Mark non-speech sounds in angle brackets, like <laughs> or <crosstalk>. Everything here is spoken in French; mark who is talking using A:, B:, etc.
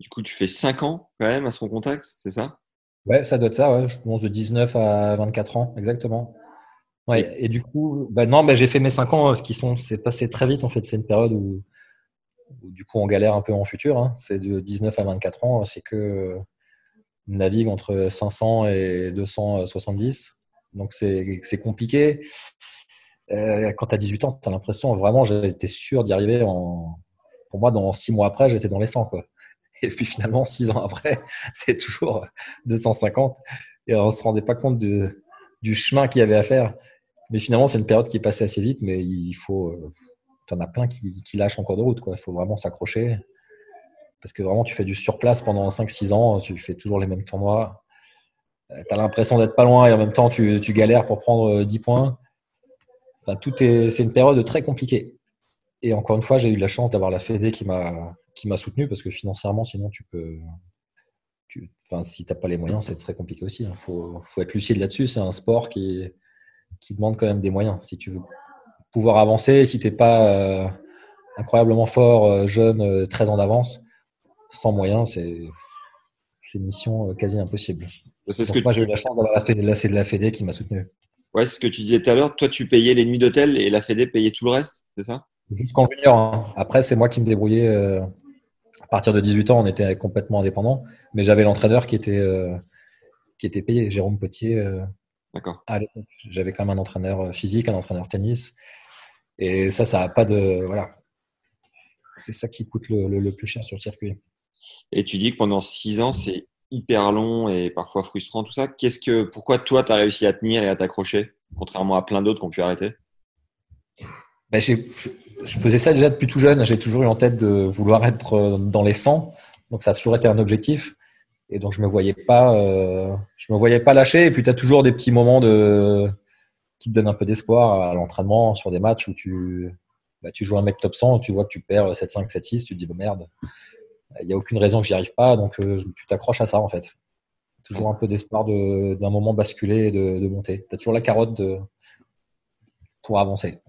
A: Du coup, tu fais 5 ans quand même à son contact, c'est ça?
B: Ouais, ça doit être ça, ouais. je pense de 19 à 24 ans, exactement. Ouais, et du coup, bah non, bah j'ai fait mes 5 ans, ce qui sont, c'est passé très vite en fait. C'est une période où, où, du coup on galère un peu en futur. Hein. C'est de 19 à 24 ans, c'est que on navigue entre 500 et 270. Donc c'est compliqué. Euh, quand tu as 18 ans, tu as l'impression vraiment, j'étais sûr d'y arriver. En, pour moi, dans 6 mois après, j'étais dans les 100. Quoi. Et puis finalement, 6 ans après, <laughs> c'est toujours 250. Et on ne se rendait pas compte de, du chemin qu'il y avait à faire. Mais finalement, c'est une période qui est passée assez vite, mais il faut. Euh, tu en as plein qui, qui, lâchent en cours de route. Il faut vraiment s'accrocher. Parce que vraiment, tu fais du surplace pendant 5-6 ans, tu fais toujours les mêmes tournois. Euh, tu as l'impression d'être pas loin et en même temps, tu, tu galères pour prendre 10 points. Enfin, tout est, c'est une période très compliquée. Et encore une fois, j'ai eu la chance d'avoir la Fédé qui m'a, qui m'a soutenu parce que financièrement, sinon, tu peux. Tu, enfin, si tu n'as pas les moyens, c'est très compliqué aussi. Il hein. faut, faut, être lucide là-dessus. C'est un sport qui, qui demande quand même des moyens. Si tu veux pouvoir avancer, si tu n'es pas euh, incroyablement fort, euh, jeune, euh, très en avance, sans moyens, c'est une mission quasi impossible. C'est ce que moi, j'ai eu la chance d'avoir la Fédé, la, de la Fédé qui m'a soutenu.
A: Ouais, c'est ce que tu disais tout à l'heure. Toi, tu payais les nuits d'hôtel et la Fédé payait tout le reste, c'est ça?
B: Jusqu'en junior. Hein. Après, c'est moi qui me débrouillais. à partir de 18 ans, on était complètement indépendant, mais j'avais l'entraîneur qui était qui était payé, Jérôme Potier.
A: D'accord.
B: j'avais quand même un entraîneur euh, physique, un entraîneur tennis. Et ça, ça n'a pas de. Voilà. C'est ça qui coûte le, plus cher sur le circuit.
A: Et tu dis que pendant six ans, c'est hyper long et parfois frustrant, tout ça. Qu'est-ce que, pourquoi toi, tu as réussi à tenir et à t'accrocher, contrairement à plein d'autres qui ont pu arrêter?
B: Ben, Je faisais ça déjà depuis tout jeune. J'ai toujours eu en tête de vouloir être euh, dans les 100. Donc, ça a toujours été un objectif. Et donc, je me voyais pas, euh, me voyais pas lâcher. Et puis, tu as toujours des petits moments de, qui te donnent un peu d'espoir à l'entraînement sur des matchs où tu, bah, tu joues un mec top 100, tu vois que tu perds 7-5, 7-6, tu te dis, bah, merde, il n'y a aucune raison que j'y arrive pas. Donc, euh, tu t'accroches à ça, en fait. Toujours un peu d'espoir d'un moment basculer et de, monter. Tu as toujours la carotte pour avancer.